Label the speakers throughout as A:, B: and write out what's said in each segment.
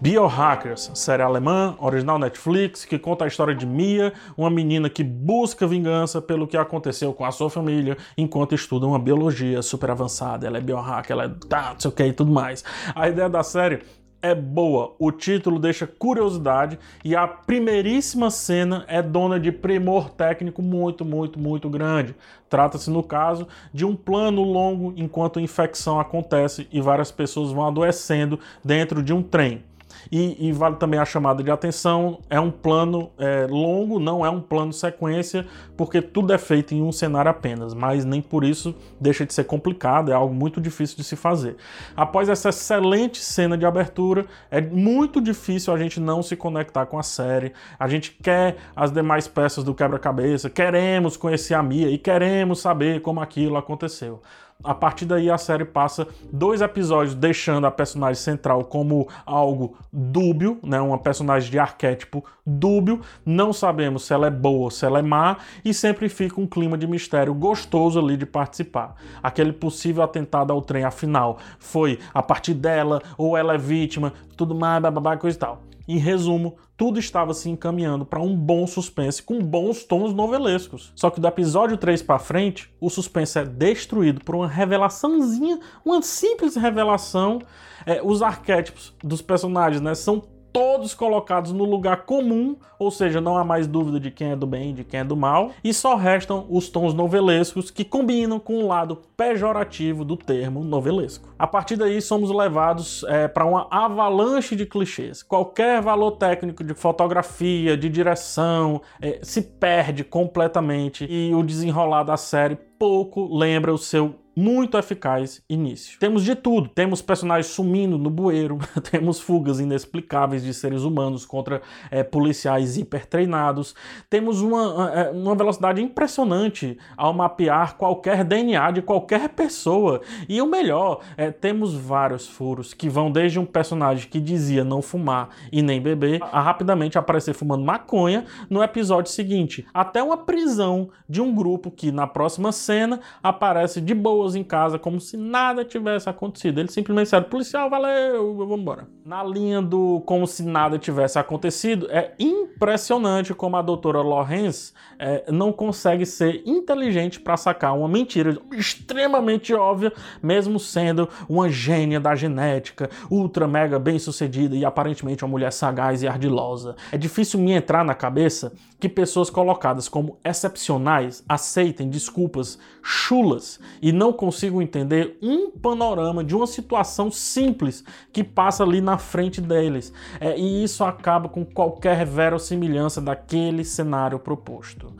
A: Biohackers, série alemã, original Netflix, que conta a história de Mia, uma menina que busca vingança pelo que aconteceu com a sua família enquanto estuda uma biologia super avançada. Ela é biohacker, ela é tá, não sei o que e tudo mais. A ideia da série é boa, o título deixa curiosidade e a primeiríssima cena é dona de primor técnico muito, muito, muito grande. Trata-se, no caso, de um plano longo enquanto a infecção acontece e várias pessoas vão adoecendo dentro de um trem. E, e, vale também a chamada de atenção: é um plano é, longo, não é um plano sequência, porque tudo é feito em um cenário apenas, mas nem por isso deixa de ser complicado, é algo muito difícil de se fazer. Após essa excelente cena de abertura, é muito difícil a gente não se conectar com a série. A gente quer as demais peças do quebra-cabeça, queremos conhecer a Mia e queremos saber como aquilo aconteceu. A partir daí a série passa dois episódios deixando a personagem central como algo dúbio, né, uma personagem de arquétipo dúbio. Não sabemos se ela é boa ou se ela é má e sempre fica um clima de mistério gostoso ali de participar. Aquele possível atentado ao trem afinal foi a partir dela ou ela é vítima, tudo mais, bababá, coisa e tal. Em resumo, tudo estava se encaminhando para um bom suspense com bons tons novelescos. Só que do episódio 3 para frente, o suspense é destruído por uma revelaçãozinha, uma simples revelação. É, os arquétipos dos personagens né, são todos colocados no lugar comum, ou seja, não há mais dúvida de quem é do bem de quem é do mal, e só restam os tons novelescos que combinam com o lado pejorativo do termo novelesco. A partir daí, somos levados é, para uma avalanche de clichês. Qualquer valor técnico de fotografia, de direção, é, se perde completamente e o desenrolar da série pouco lembra o seu muito eficaz início. Temos de tudo, temos personagens sumindo no bueiro, temos fugas inexplicáveis de seres humanos contra é, policiais hipertreinados, temos uma, é, uma velocidade impressionante ao mapear qualquer DNA de qualquer pessoa. E o melhor, é, temos vários furos que vão desde um personagem que dizia não fumar e nem beber a rapidamente aparecer fumando maconha no episódio seguinte, até uma prisão de um grupo que na próxima cena aparece de em casa, como se nada tivesse acontecido. Ele simplesmente disseram, policial, valeu, vamos embora. Na linha do como se nada tivesse acontecido, é impressionante como a doutora Lorenz é, não consegue ser inteligente para sacar uma mentira extremamente óbvia, mesmo sendo uma gênia da genética, ultra mega bem sucedida e aparentemente uma mulher sagaz e ardilosa. É difícil me entrar na cabeça que pessoas colocadas como excepcionais aceitem desculpas chulas e não consigam entender um panorama de uma situação simples que passa ali na frente deles. É, e isso acaba com qualquer verossimilhança daquele cenário proposto.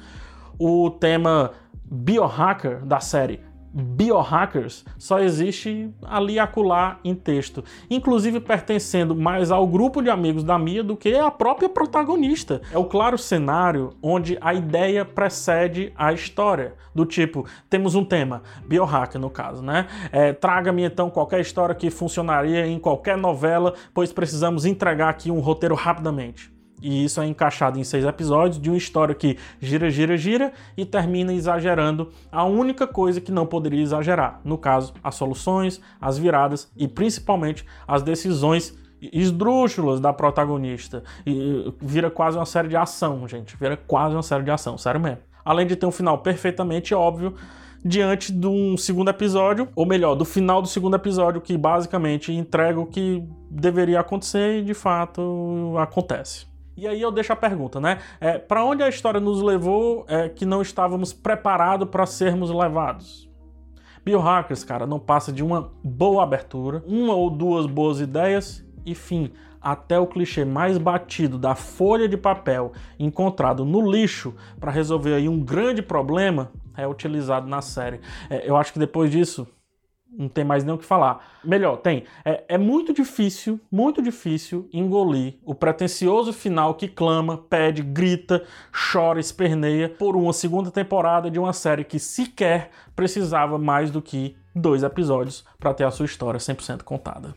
A: O tema biohacker da série biohackers só existe ali acolá em texto, inclusive pertencendo mais ao grupo de amigos da Mia do que a própria protagonista. É o claro cenário onde a ideia precede a história, do tipo, temos um tema, biohacker no caso, né? É, Traga-me então qualquer história que funcionaria em qualquer novela, pois precisamos entregar aqui um roteiro rapidamente. E isso é encaixado em seis episódios de uma história que gira, gira, gira e termina exagerando a única coisa que não poderia exagerar. No caso, as soluções, as viradas e principalmente as decisões esdrúxulas da protagonista. E vira quase uma série de ação, gente. Vira quase uma série de ação, sério mesmo. Além de ter um final perfeitamente óbvio diante de um segundo episódio, ou melhor, do final do segundo episódio, que basicamente entrega o que deveria acontecer e de fato acontece. E aí eu deixo a pergunta, né? É, para onde a história nos levou é, que não estávamos preparados para sermos levados? Biohackers, cara, não passa de uma boa abertura, uma ou duas boas ideias e fim. Até o clichê mais batido da folha de papel encontrado no lixo para resolver aí um grande problema é utilizado na série. É, eu acho que depois disso não tem mais nem o que falar. Melhor, tem. É, é, muito difícil, muito difícil engolir o pretencioso final que clama, pede, grita, chora, esperneia por uma segunda temporada de uma série que sequer precisava mais do que dois episódios para ter a sua história 100% contada.